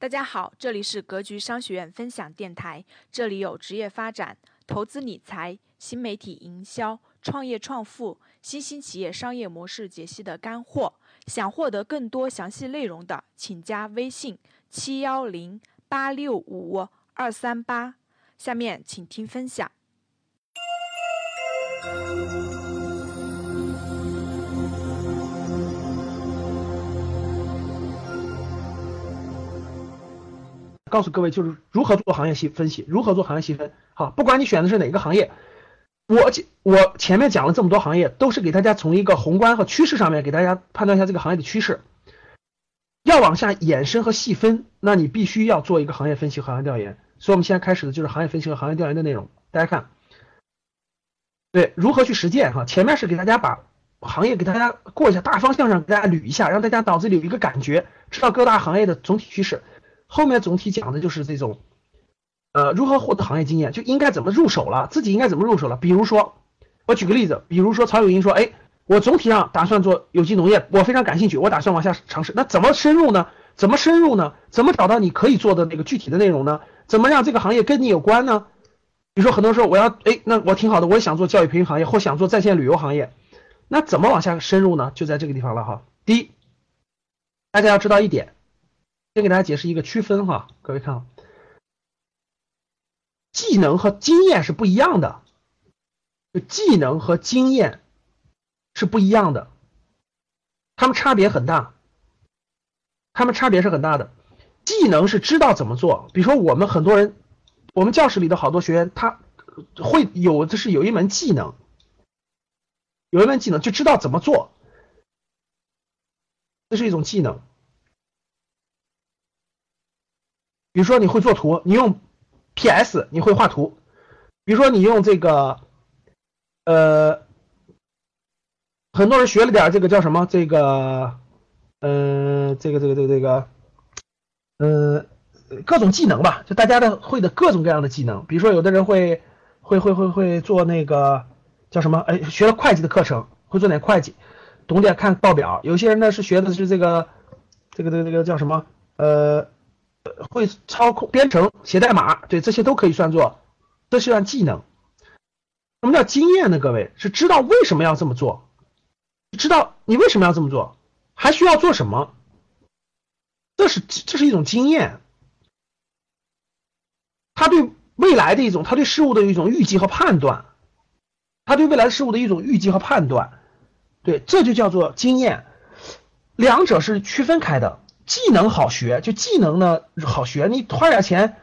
大家好，这里是格局商学院分享电台，这里有职业发展、投资理财、新媒体营销、创业创富、新兴企业商业模式解析的干货。想获得更多详细内容的，请加微信七幺零八六五二三八。下面请听分享。告诉各位，就是如何做行业细分析，如何做行业细分。好，不管你选的是哪个行业，我我前面讲了这么多行业，都是给大家从一个宏观和趋势上面给大家判断一下这个行业的趋势。要往下延伸和细分，那你必须要做一个行业分析和行业调研。所以，我们现在开始的就是行业分析和行业调研的内容。大家看，对，如何去实践？哈，前面是给大家把行业给大家过一下大方向上给大家捋一下，让大家脑子里有一个感觉，知道各大行业的总体趋势。后面总体讲的就是这种，呃，如何获得行业经验，就应该怎么入手了，自己应该怎么入手了。比如说，我举个例子，比如说曹有英说，哎，我总体上打算做有机农业，我非常感兴趣，我打算往下尝试。那怎么深入呢？怎么深入呢？怎么找到你可以做的那个具体的内容呢？怎么让这个行业跟你有关呢？比如说，很多时候我要，哎，那我挺好的，我也想做教育培训行业，或想做在线旅游行业，那怎么往下深入呢？就在这个地方了哈。第一，大家要知道一点。先给大家解释一个区分哈，各位看，技能和经验是不一样的，技能和经验是不一样的，他们差别很大，他们差别是很大的。技能是知道怎么做，比如说我们很多人，我们教室里的好多学员，他会有的是有一门技能，有一门技能就知道怎么做，这是一种技能。比如说你会做图，你用 PS 你会画图。比如说你用这个，呃，很多人学了点这个叫什么？这个，呃，这个这个这个这个，呃，各种技能吧，就大家的会的各种各样的技能。比如说有的人会会会会会做那个叫什么？哎，学了会计的课程，会做点会计，懂点看报表。有些人呢是学的是这个这个这个这个叫什么？呃。会操控编程、写代码，对这些都可以算作，这是算技能。什么叫经验呢？各位是知道为什么要这么做，知道你为什么要这么做，还需要做什么，这是这是一种经验。他对未来的一种，他对事物的一种预计和判断，他对未来事物的一种预计和判断，对，这就叫做经验。两者是区分开的。技能好学，就技能呢好学，你花点钱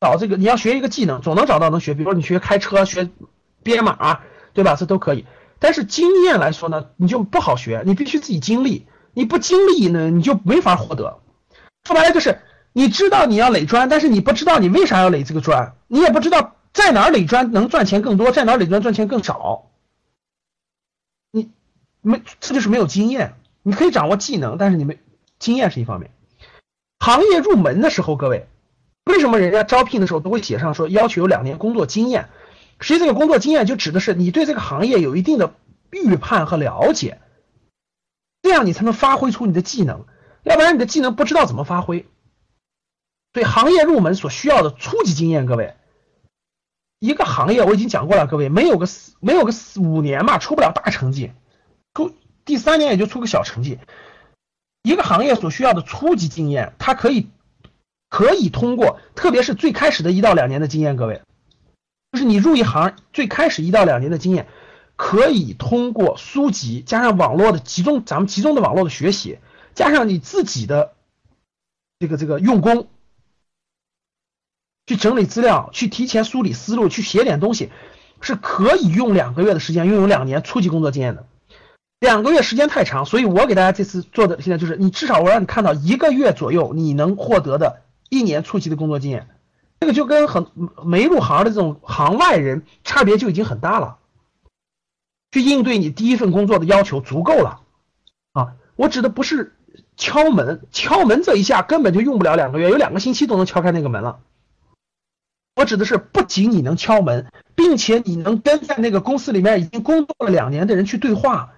找这个，你要学一个技能，总能找到能学。比如说你学开车、学编码，对吧？这都可以。但是经验来说呢，你就不好学，你必须自己经历。你不经历呢，你就没法获得。说白了就是，你知道你要垒砖，但是你不知道你为啥要垒这个砖，你也不知道在哪垒砖能赚钱更多，在哪垒砖赚钱更少。你没，这就是没有经验。你可以掌握技能，但是你没。经验是一方面，行业入门的时候，各位，为什么人家招聘的时候都会写上说要求有两年工作经验？实际这个工作经验就指的是你对这个行业有一定的预判和了解，这样你才能发挥出你的技能，要不然你的技能不知道怎么发挥。对行业入门所需要的初级经验，各位，一个行业我已经讲过了，各位没有个四没有个五年嘛，出不了大成绩，出第三年也就出个小成绩。一个行业所需要的初级经验，它可以可以通过，特别是最开始的一到两年的经验，各位，就是你入一行最开始一到两年的经验，可以通过书籍加上网络的集中，咱们集中的网络的学习，加上你自己的这个这个用功，去整理资料，去提前梳理思路，去写点东西，是可以用两个月的时间拥有两年初级工作经验的。两个月时间太长，所以我给大家这次做的现在就是，你至少我让你看到一个月左右你能获得的一年初期的工作经验，这个就跟很没入行的这种行外人差别就已经很大了，去应对你第一份工作的要求足够了啊！我指的不是敲门，敲门这一下根本就用不了两个月，有两个星期都能敲开那个门了。我指的是不仅你能敲门，并且你能跟在那个公司里面已经工作了两年的人去对话。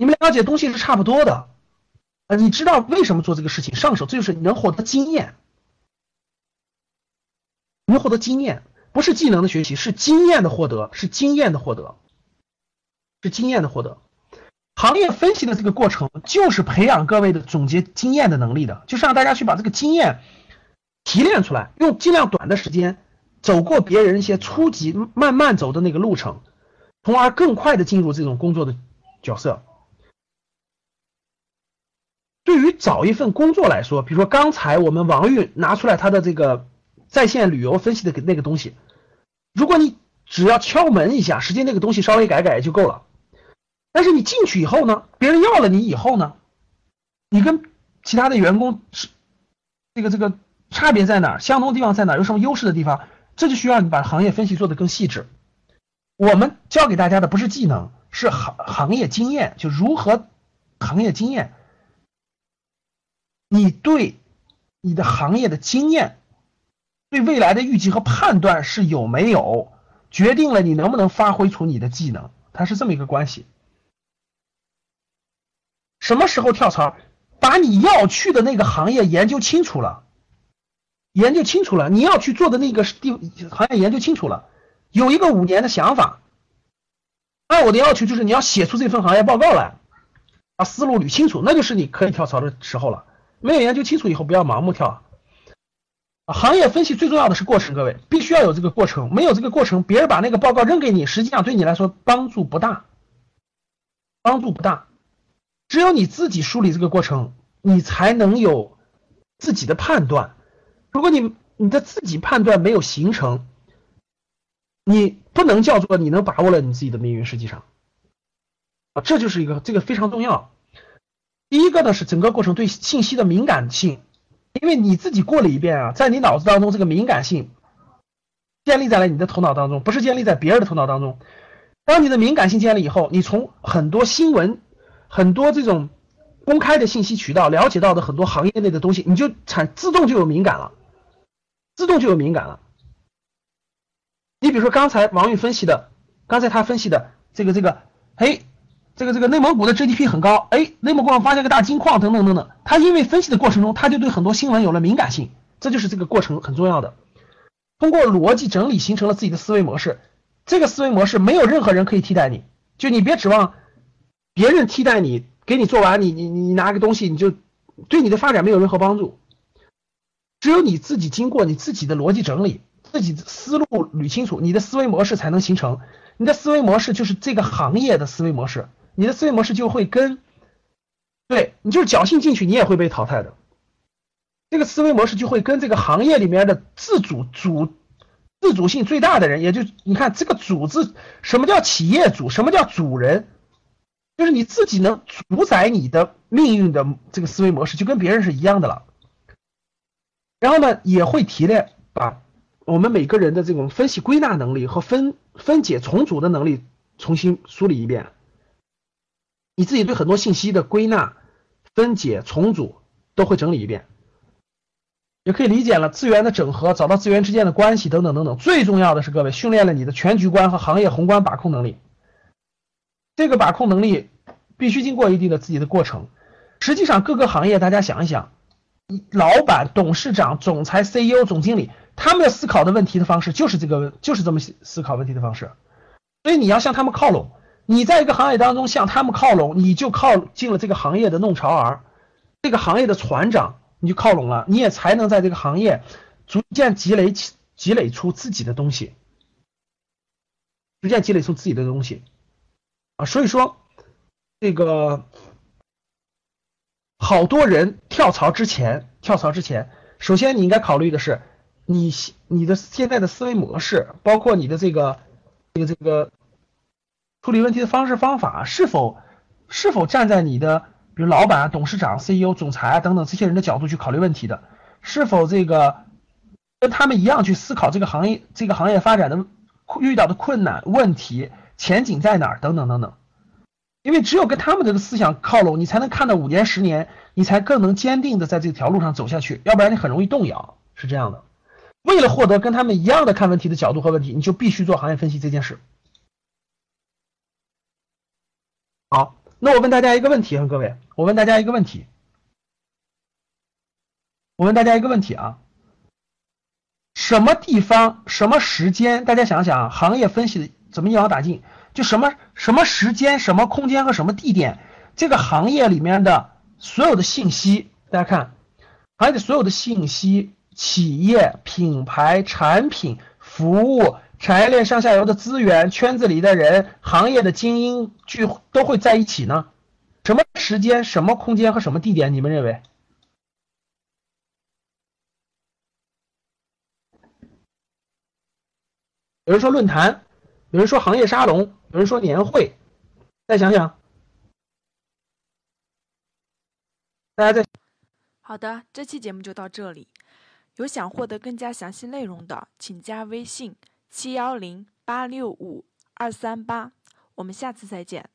你们了解东西是差不多的，呃，你知道为什么做这个事情上手，这就是你能获得经验，你会获得经验，不是技能的学习，是经验的获得，是经验的获得，是经验的获得。行业分析的这个过程，就是培养各位的总结经验的能力的，就是让大家去把这个经验提炼出来，用尽量短的时间走过别人一些初级慢慢走的那个路程，从而更快的进入这种工作的角色。对于找一份工作来说，比如说刚才我们王玉拿出来他的这个在线旅游分析的那个东西，如果你只要敲门一下，实际那个东西稍微改改就够了。但是你进去以后呢，别人要了你以后呢，你跟其他的员工是这个这个差别在哪？相同地方在哪？有什么优势的地方？这就需要你把行业分析做得更细致。我们教给大家的不是技能，是行行业经验，就如何行业经验。你对你的行业的经验，对未来的预计和判断是有没有，决定了你能不能发挥出你的技能，它是这么一个关系。什么时候跳槽？把你要去的那个行业研究清楚了，研究清楚了，你要去做的那个地行业研究清楚了，有一个五年的想法。那我的要求就是你要写出这份行业报告来，把思路捋清楚，那就是你可以跳槽的时候了。没有研究清楚以后，不要盲目跳。啊，行业分析最重要的是过程，各位必须要有这个过程，没有这个过程，别人把那个报告扔给你，实际上对你来说帮助不大，帮助不大。只有你自己梳理这个过程，你才能有自己的判断。如果你你的自己判断没有形成，你不能叫做你能把握了你自己的命运。实际上，啊，这就是一个这个非常重要。第一个呢是整个过程对信息的敏感性，因为你自己过了一遍啊，在你脑子当中这个敏感性建立在了你的头脑当中，不是建立在别人的头脑当中。当你的敏感性建立以后，你从很多新闻、很多这种公开的信息渠道了解到的很多行业内的东西，你就产自动就有敏感了，自动就有敏感了。你比如说刚才王玉分析的，刚才他分析的这个这个，嘿。这个这个内蒙古的 GDP 很高，哎，内蒙古发现个大金矿，等等等等。他因为分析的过程中，他就对很多新闻有了敏感性，这就是这个过程很重要的。通过逻辑整理形成了自己的思维模式，这个思维模式没有任何人可以替代你，就你别指望别人替代你，给你做完，你你你拿个东西，你就对你的发展没有任何帮助。只有你自己经过你自己的逻辑整理，自己思路捋清楚，你的思维模式才能形成。你的思维模式就是这个行业的思维模式。你的思维模式就会跟，对你就是侥幸进去，你也会被淘汰的。这个思维模式就会跟这个行业里面的自主主自主性最大的人，也就你看这个主字，什么叫企业主？什么叫主人？就是你自己能主宰你的命运的这个思维模式，就跟别人是一样的了。然后呢，也会提炼把我们每个人的这种分析归纳能力和分分解重组的能力重新梳理一遍。你自己对很多信息的归纳、分解、重组都会整理一遍，也可以理解了资源的整合，找到资源之间的关系等等等等。最重要的是，各位训练了你的全局观和行业宏观把控能力。这个把控能力必须经过一定的自己的过程。实际上，各个行业大家想一想，老板、董事长、总裁、CEO、总经理，他们的思考的问题的方式就是这个，就是这么思考问题的方式。所以你要向他们靠拢。你在一个行业当中向他们靠拢，你就靠进了这个行业的弄潮儿，这个行业的船长，你就靠拢了，你也才能在这个行业逐渐积累起、积累出自己的东西，逐渐积累出自己的东西啊。所以说，这个好多人跳槽之前，跳槽之前，首先你应该考虑的是，你你的现在的思维模式，包括你的这个这个这个。处理问题的方式方法是否是否站在你的比如老板、董事长、CEO、总裁啊等等这些人的角度去考虑问题的？是否这个跟他们一样去思考这个行业这个行业发展的遇到的困难、问题、前景在哪儿等等等等？因为只有跟他们这个思想靠拢，你才能看到五年、十年，你才更能坚定的在这条路上走下去。要不然你很容易动摇，是这样的。为了获得跟他们一样的看问题的角度和问题，你就必须做行业分析这件事。好，那我问大家一个问题啊，各位，我问大家一个问题，我问大家一个问题啊，什么地方、什么时间？大家想想，行业分析的怎么一网打尽？就什么什么时间、什么空间和什么地点，这个行业里面的所有的信息，大家看，行业的所有的信息、企业、品牌、产品、服务、产业链上下游的资源、圈子里的人、行业的精英聚都会在一起呢？什么时间、什么空间和什么地点？你们认为？有人说论坛，有人说行业沙龙，有人说年会，再想想，大家再好的，这期节目就到这里。有想获得更加详细内容的，请加微信七幺零八六五二三八。我们下次再见。